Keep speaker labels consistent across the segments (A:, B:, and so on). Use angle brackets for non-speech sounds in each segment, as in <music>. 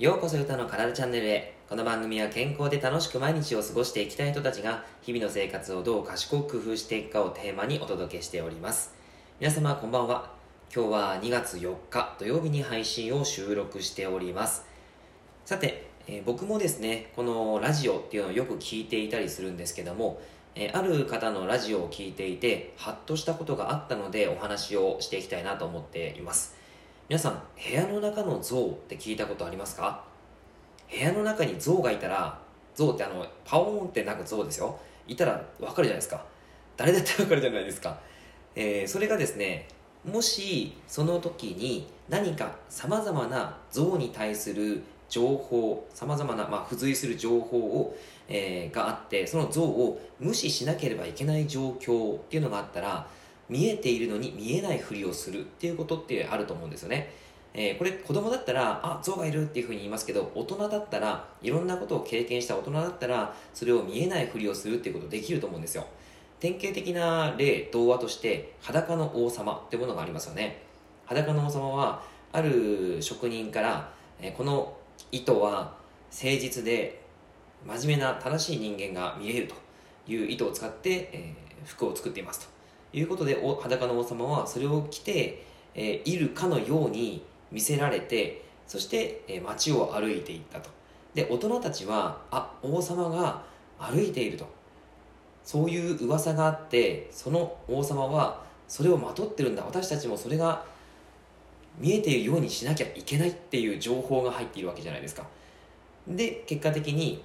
A: ようこそ歌の体チャンネルへ。この番組は健康で楽しく毎日を過ごしていきたい人たちが日々の生活をどう賢く工夫していくかをテーマにお届けしております。皆様こんばんは。今日は2月4日土曜日に配信を収録しております。さて、えー僕もですねこのラジオっていうのをよく聞いていたりするんですけどもえある方のラジオを聞いていてハッとしたことがあったのでお話をしていきたいなと思っています。皆さん部屋の中の像って聞いたことありますか？部屋の中に象がいたら象ってあのパオーンって鳴く象ですよ。いたら分かるじゃないですか。誰だって分かるじゃないですか、えーそれがですねもしその時に何かさまざまな象に対する情報さまざまな、まあ、付随する情報を、えーがあってその像を無視しなければいけない状況っていうのがあったら見えているのに見えないふりをするっていうことってあると思うんですよね。えーこれ子供だったらあ象がいるっていうふうに言いますけど大人だったらいろんなことを経験した大人だったらそれを見えないふりをするっていうことできると思うんですよ。典型的な例童話として裸の王様ってものがありますよね。裸の王様はある職人から、えーこの糸は誠実で真面目な正しい人間が見れるという糸を使って、えー服を作っていますと。いうことで裸の王様はそれを着て、えーいるかのように見せられてそして、えー街を歩いていったと。で大人たちはあ王様が歩いていると。そういう噂があってその王様はそれをまとってるんだ。私たちもそれが見えているようにしなきゃいけないっていう情報が入っているわけじゃないですか。で結果的に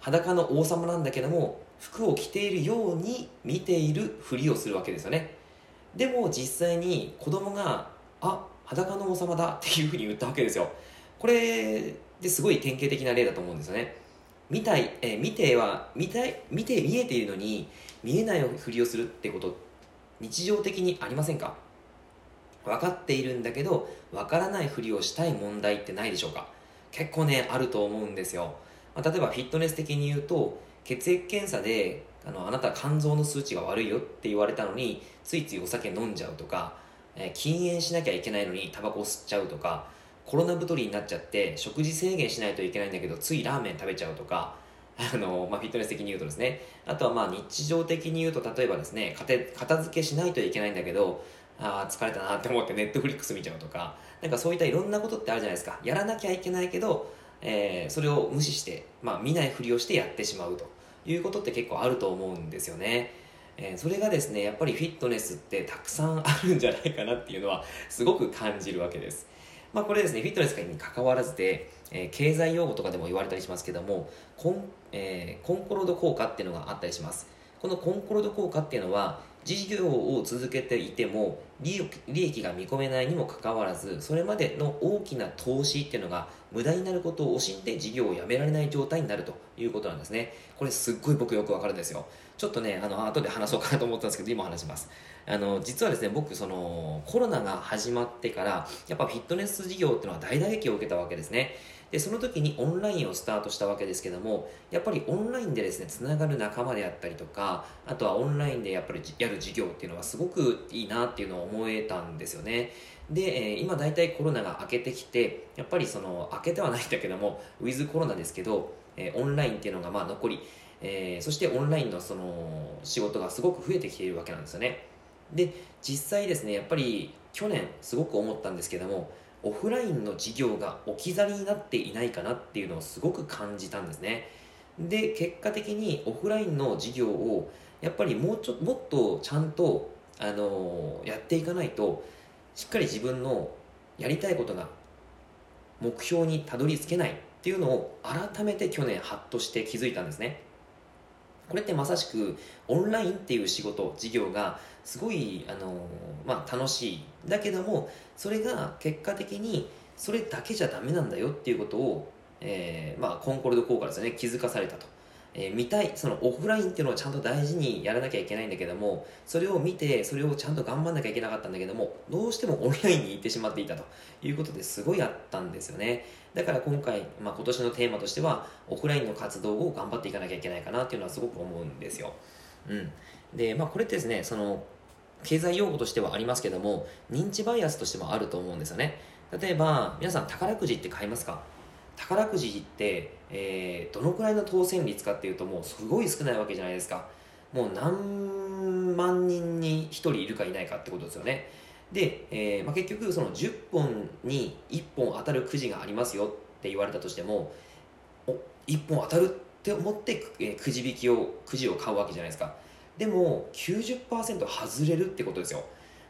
A: 裸の王様なんだけども服を着ているように見ているふりをするわけですよね。でも実際に子供が「あ裸の王様だ」っていうふうに言ったわけですよ。これですごい典型的な例だと思うんですよね。見たい、えー見ては見たい見て見えているのに見えないふりをするってこと日常的にありませんか？分かっているんだけど分からないふりをしたい問題ってないでしょうか？結構ねあると思うんですよ、まあ例えばフィットネス的に言うと血液検査であのあなた肝臓の数値が悪いよって言われたのについついお酒飲んじゃうとか、えー禁煙しなきゃいけないのにタバコ吸っちゃうとかコロナ太りになっちゃって食事制限しないといけないんだけどついラーメン食べちゃうとか <laughs> あの、まあ、フィットネス的に言うとですね。あとはまあ日常的に言うと例えばですね片片付けしないといけないんだけどあ疲れたなって思ってネットフリックス見ちゃうとかなんかそういったいろんなことってあるじゃないですか。やらなきゃいけないけど、えーそれを無視して、まあ、見ないふりをしてやってしまうと。いうことって結構あると思うんですよね、えーそれがですねやっぱりフィットネスってたくさんあるんじゃないかなっていうのはすごく感じるわけです。まあ、これですねフィットネスに関わらずで、えー経済用語とかでも言われたりしますけどもコン,、えーコンコロード効果っていうのがあったりします。このコンコロード効果っていうのは事業を続けていても利益が見込めないにもかかわらずそれまでの大きな投資っていうのが無駄になることを惜しんで事業をやめられない状態になるということなんですね。これすっごい僕よくわかるんですよ。ちょっとねあの後で話そうかなと思ったんですけど今話します。あの実はですね僕そのコロナが始まってからやっぱフィットネス事業っていうのは大打撃を受けたわけですね。でその時にオンラインをスタートしたわけですけどもやっぱりオンラインでですねつながる仲間であったりとかあとはオンラインでやっぱりやる事業っていうのはすごくいいなっていうのを思えたんですよね。で、えー今大体コロナが明けてきてやっぱりその明けてはないんだけどもウィズコロナですけど、えオンラインっていうのがまあ残り、えーそしてオンラインのその仕事がすごく増えてきているわけなんですよね。で実際ですねやっぱり去年すごく思ったんですけどもオフラインの事業が置き去りになっていないかなっていうのをすごく感じたんですね。で結果的にオフラインの事業をやっぱりもうちょもっとちゃんと、あのやっていかないとしっかり自分のやりたいことが目標にたどり着けないっていうのを改めて去年ハッとして気づいたんですね。これってまさしくオンラインっていう仕事事業がすごいあの、まあ、楽しい。だけどもそれが結果的にそれだけじゃダメなんだよっていうことを、えーまあ、コンコルド効果ですよね。気づかされたと、えー見たいそのオフラインっていうのをちゃんと大事にやらなきゃいけないんだけどもそれを見てそれをちゃんと頑張んなきゃいけなかったんだけどもどうしてもオンラインに行ってしまっていたと。いうことですごいあったんですよね。だから今回、まあ、今年のテーマとしてはオフラインの活動を頑張っていかなきゃいけないかなっていうのはすごく思うんですよ。うん。でまあこれってですねその経済用語としてはありますけども認知バイアスとしてもあると思うんですよね。例えば皆さん宝くじって買いますか？宝くじって、えー、どのくらいの当選率かっていうともうすごい少ないわけじゃないですか。もう何万人に1人いるかいないかってことですよね。で、えーまあ、結局その10本に1本当たるくじがありますよって言われたとしてもお1本当たるって思って、えー、くじ引きをくじを買うわけじゃないですか。でも90%外れるってことですよ。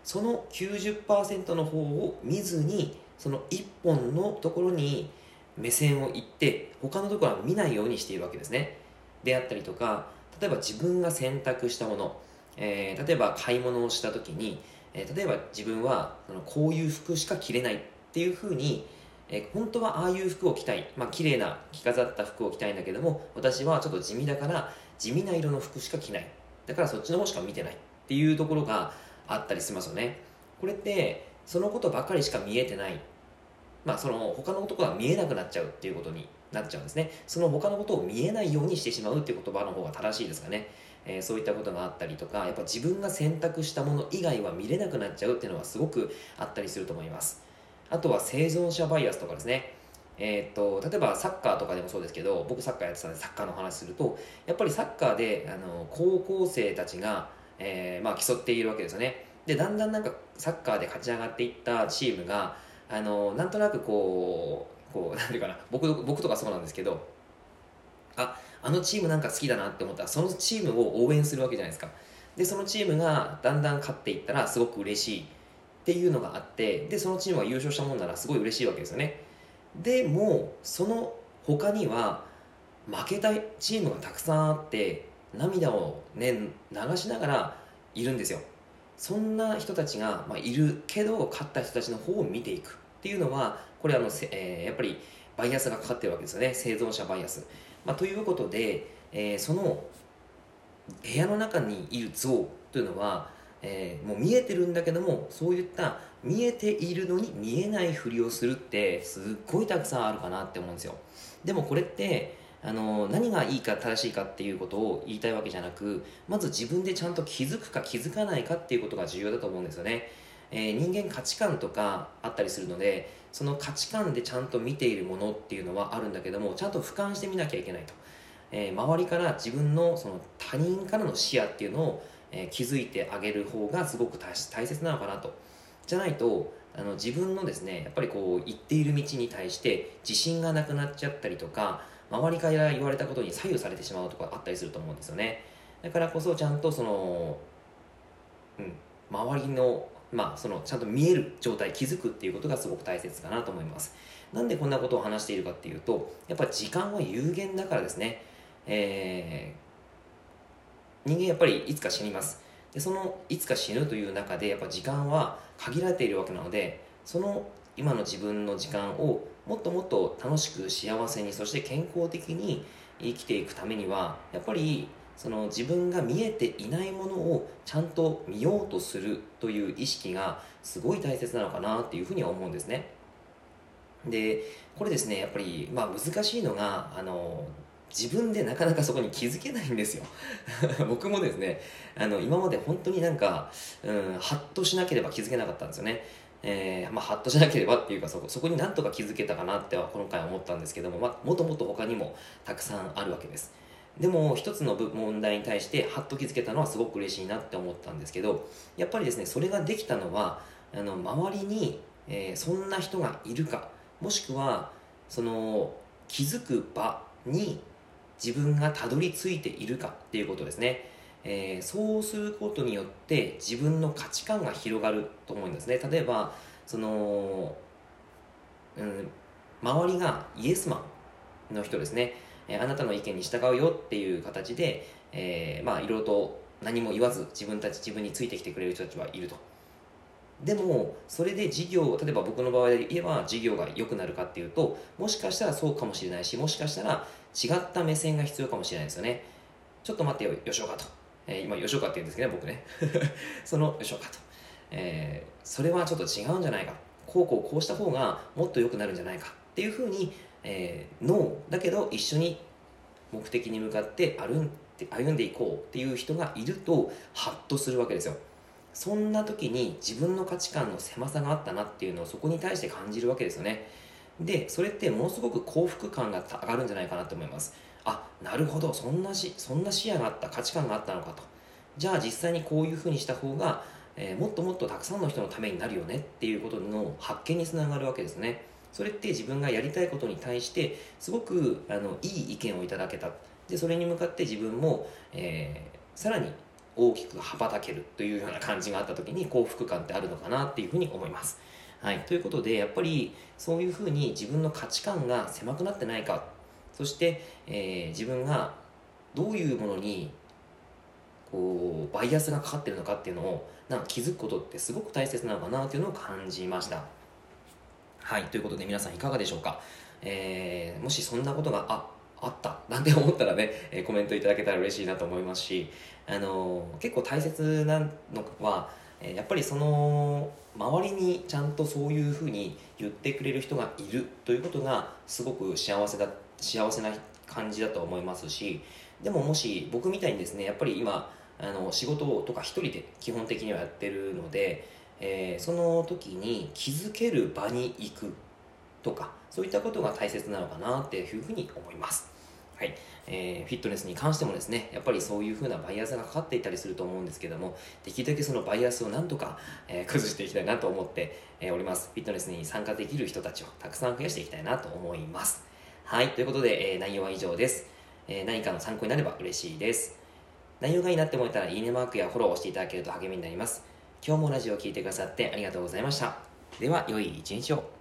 A: その90%の方を見ずにその1本のところに目線をいって他のところは見ないようにしているわけですね。であったりとか例えば自分が選択したもの、えー、例えば買い物をした時に、えー、例えば自分はそのこういう服しか着れないっていうふうに、えー、本当はああいう服を着たい、まあ綺麗な着飾った服を着たいんだけども私はちょっと地味だから地味な色の服しか着ない。だからそっちの方しか見てないっていうところがあったりしますよね。これってそのことばかりしか見えてない。まあその他のことが見えなくなっちゃうっていうことになっちゃうんですね。その他のことを見えないようにしてしまうっていう言葉の方が正しいですかね、えー、そういったことがあったりとかやっぱ自分が選択したもの以外は見れなくなっちゃうっていうのはすごくあったりすると思います。あとは生存者バイアスとかですね。えーと、例えばサッカーとかでもそうですけど僕サッカーやってたんでサッカーの話するとやっぱりサッカーであの高校生たちが、えー、まあ、競っているわけですよね。でだんだんなんかサッカーで勝ち上がっていったチームがあのなんとなくこうこう <laughs> なんていうかな僕僕とかそうなんですけどああのチームなんか好きだなって思ったらそのチームを応援するわけじゃないですか。でそのチームがだんだん勝っていったらすごく嬉しいっていうのがあってでそのチームが優勝したもんならすごい嬉しいわけですよね。でもその他には負けたチームがたくさんあって涙をね流しながらいるんですよ。そんな人たちが、まあ、いるけど勝った人たちの方を見ていくっていうのはこれあの、えー、やっぱりバイアスがかかってるわけですよね。生存者バイアス、まあ、ということで、えー、その部屋の中にいる像というのは、えー、もう見えてるんだけどもそういった見えているのに見えないふりをするってすっごいたくさんあるかなって思うんですよ。でもこれってあの何がいいか正しいかっていうことを言いたいわけじゃなくまず自分でちゃんと気づくか気づかないかっていうことが重要だと思うんですよね。えー、人間価値観とかあったりするのでその価値観でちゃんと見ているものっていうのはあるんだけどもちゃんと俯瞰してみなきゃいけないと、えー、周りから自分のその他人からの視野っていうのを、えー、気づいてあげる方がすごく大切なのかなと。じゃないとあの自分のですねやっぱりこう行っている道に対して自信がなくなっちゃったりとか周りから言われたことに左右されてしまうとかあったりすると思うんですよね。だからこそちゃんとそのうん周りのまあ、そのちゃんと見える状態気づくっていうことがすごく大切かなと思います。なんでこんなことを話しているかっていうとやっぱ時間は有限だからですね、えー、人間やっぱりいつか死にます。でそのいつか死ぬという中でやっぱ時間は限られているわけなのでその今の自分の時間をもっともっと楽しく幸せにそして健康的に生きていくためにはやっぱりその自分が見えていないものをちゃんと見ようとするという意識がすごい大切なのかなっていうふうには思うんですね。でこれですねやっぱり、まあ、難しいのがあの自分でなかなかそこに気づけないんですよ。<laughs> 僕もですねあの今まで本当になんか、うん、ハッとしなければ気づけなかったんですよね。えー、まあ、ハッとしなければっていうかそこそこになんとか気づけたかなってはこの回思ったんですけども、まあ、もともと他にもたくさんあるわけです。でも一つの問題に対してハッと気づけたのはすごく嬉しいなって思ったんですけどやっぱりですねそれができたのはあの周りに、えー、そんな人がいるかもしくはその気づく場に自分がたどり着いているかっていうことですね、えー、そうすることによって自分の価値観が広がると思うんですね。例えばその、うん、周りがイエスマンの人ですね。えあなたの意見に従うよっていう形で、えー、まあいろいろと何も言わず自分たち自分についてきてくれる人たちはいると。でもそれで事業例えば僕の場合で言えば事業が良くなるかっていうともしかしたらそうかもしれないしもしかしたら違った目線が必要かもしれないですよね。ちょっと待ってよ吉岡と、えー、今吉岡って言うんですけどね僕ね。<laughs> その吉岡と、えー、それはちょっと違うんじゃないか。こうこうこうした方がもっと良くなるんじゃないか。っていうふうにえー、ノーだけど一緒に目的に向かって歩んで歩んでいこう。っていう人がいるとハッとするわけですよ。そんな時に自分の価値観の狭さがあったな。っていうのをそこに対して感じるわけですよね。でそれってものすごく幸福感が上がるんじゃないかなと思います。あなるほど。そんなしそんな視野があった価値観があったのかと。じゃあ実際にこういうふうにした方が、えー、もっともっとたくさんの人のためになるよねっていうことの発見につながるわけですね。それって自分がやりたいことに対してすごくあのいい意見をいただけた。でそれに向かって自分も、えー、さらに大きく羽ばたけるというような感じがあった時に幸福感ってあるのかなっていうふうに思います。はい、ということでやっぱりそういうふうに自分の価値観が狭くなってないかそして、えー、自分がどういうものにこうバイアスがかかってるのかっていうのをなんか気づくことってすごく大切なのかなっていうのを感じました。はいということで皆さんいかがでしょうか、えー、もしそんなことがああったなんて思ったらね、え、コメントいただけたら嬉しいなと思いますし、あのー、結構大切なのは、やっぱりその周りにちゃんとそういうふうに言ってくれる人がいるということがすごく幸せだ幸せな感じだと思いますしでももし僕みたいにですねやっぱり今あの仕事とか一人で基本的にはやってるので、えー、その時に気づける場に行くとかそういったことが大切なのかなっていうふうに思います。はい。えー、フィットネスに関してもですねやっぱりそういう風なバイアスがかかっていたりすると思うんですけどもできるだけそのバイアスをなんとか、えー、崩していきたいなと思って、え、おります。フィットネスに参加できる人たちをたくさん増やしていきたいなと思います。はい。ということで、えー、内容は以上です、えー、何かの参考になれば嬉しいです。内容がいいなって思えたらいいねマークやフォローをしていただけると励みになります。今日もラジオを聴いてくださってありがとうございました。では良い一日を。